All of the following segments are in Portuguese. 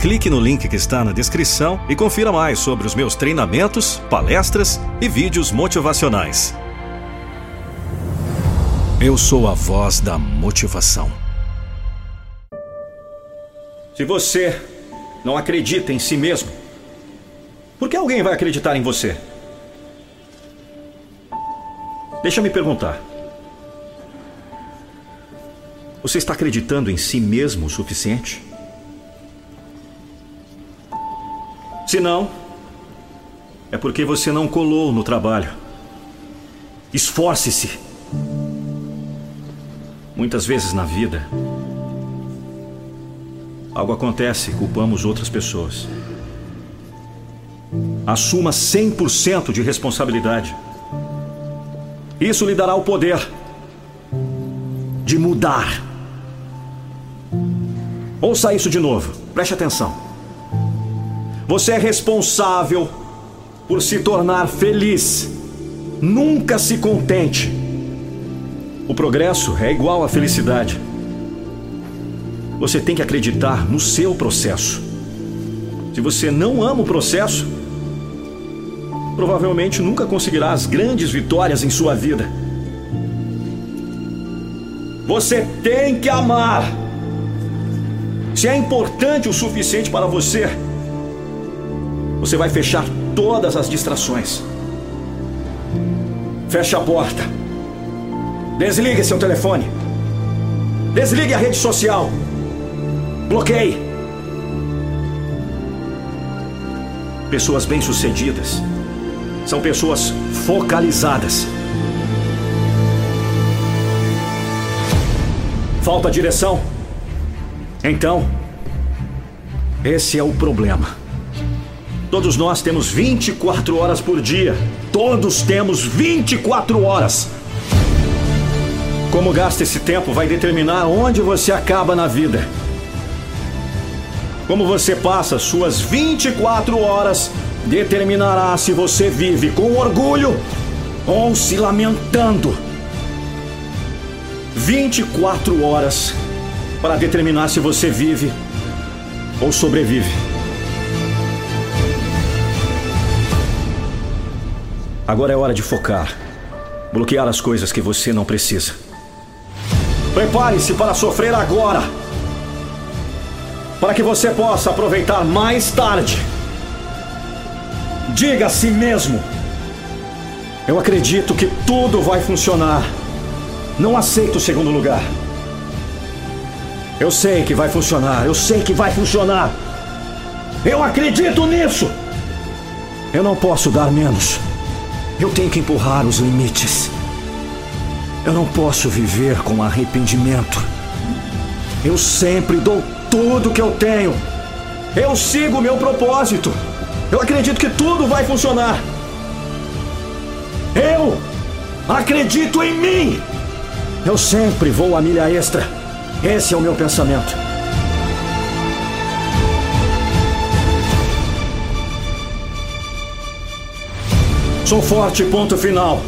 Clique no link que está na descrição e confira mais sobre os meus treinamentos, palestras e vídeos motivacionais. Eu sou a voz da motivação. Se você não acredita em si mesmo, por que alguém vai acreditar em você? Deixa me perguntar. Você está acreditando em si mesmo o suficiente? Se não, é porque você não colou no trabalho. Esforce-se. Muitas vezes na vida, algo acontece e culpamos outras pessoas. Assuma 100% de responsabilidade. Isso lhe dará o poder de mudar. Ouça isso de novo, preste atenção. Você é responsável por se tornar feliz. Nunca se contente. O progresso é igual à felicidade. Você tem que acreditar no seu processo. Se você não ama o processo, provavelmente nunca conseguirá as grandes vitórias em sua vida. Você tem que amar. Se é importante o suficiente para você, você vai fechar todas as distrações. Feche a porta. Desligue seu telefone. Desligue a rede social. Bloqueie. Pessoas bem-sucedidas são pessoas focalizadas. Falta direção? Então, esse é o problema. Todos nós temos 24 horas por dia. Todos temos 24 horas. Como gasta esse tempo vai determinar onde você acaba na vida. Como você passa suas 24 horas determinará se você vive com orgulho ou se lamentando. 24 horas para determinar se você vive ou sobrevive. Agora é hora de focar. Bloquear as coisas que você não precisa. Prepare-se para sofrer agora. Para que você possa aproveitar mais tarde. Diga a si mesmo: Eu acredito que tudo vai funcionar. Não aceito o segundo lugar. Eu sei que vai funcionar. Eu sei que vai funcionar. Eu acredito nisso. Eu não posso dar menos. Eu tenho que empurrar os limites. Eu não posso viver com arrependimento. Eu sempre dou tudo que eu tenho. Eu sigo meu propósito. Eu acredito que tudo vai funcionar. Eu acredito em mim. Eu sempre vou a milha extra. Esse é o meu pensamento. Sou forte, ponto final.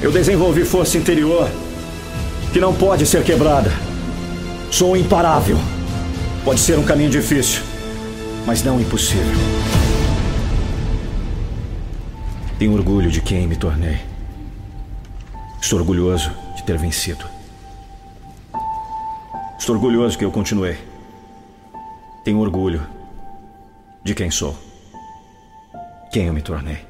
Eu desenvolvi força interior que não pode ser quebrada. Sou imparável. Pode ser um caminho difícil, mas não impossível. Tenho orgulho de quem me tornei. Estou orgulhoso de ter vencido. Estou orgulhoso que eu continuei. Tenho orgulho de quem sou. Quem eu me tornei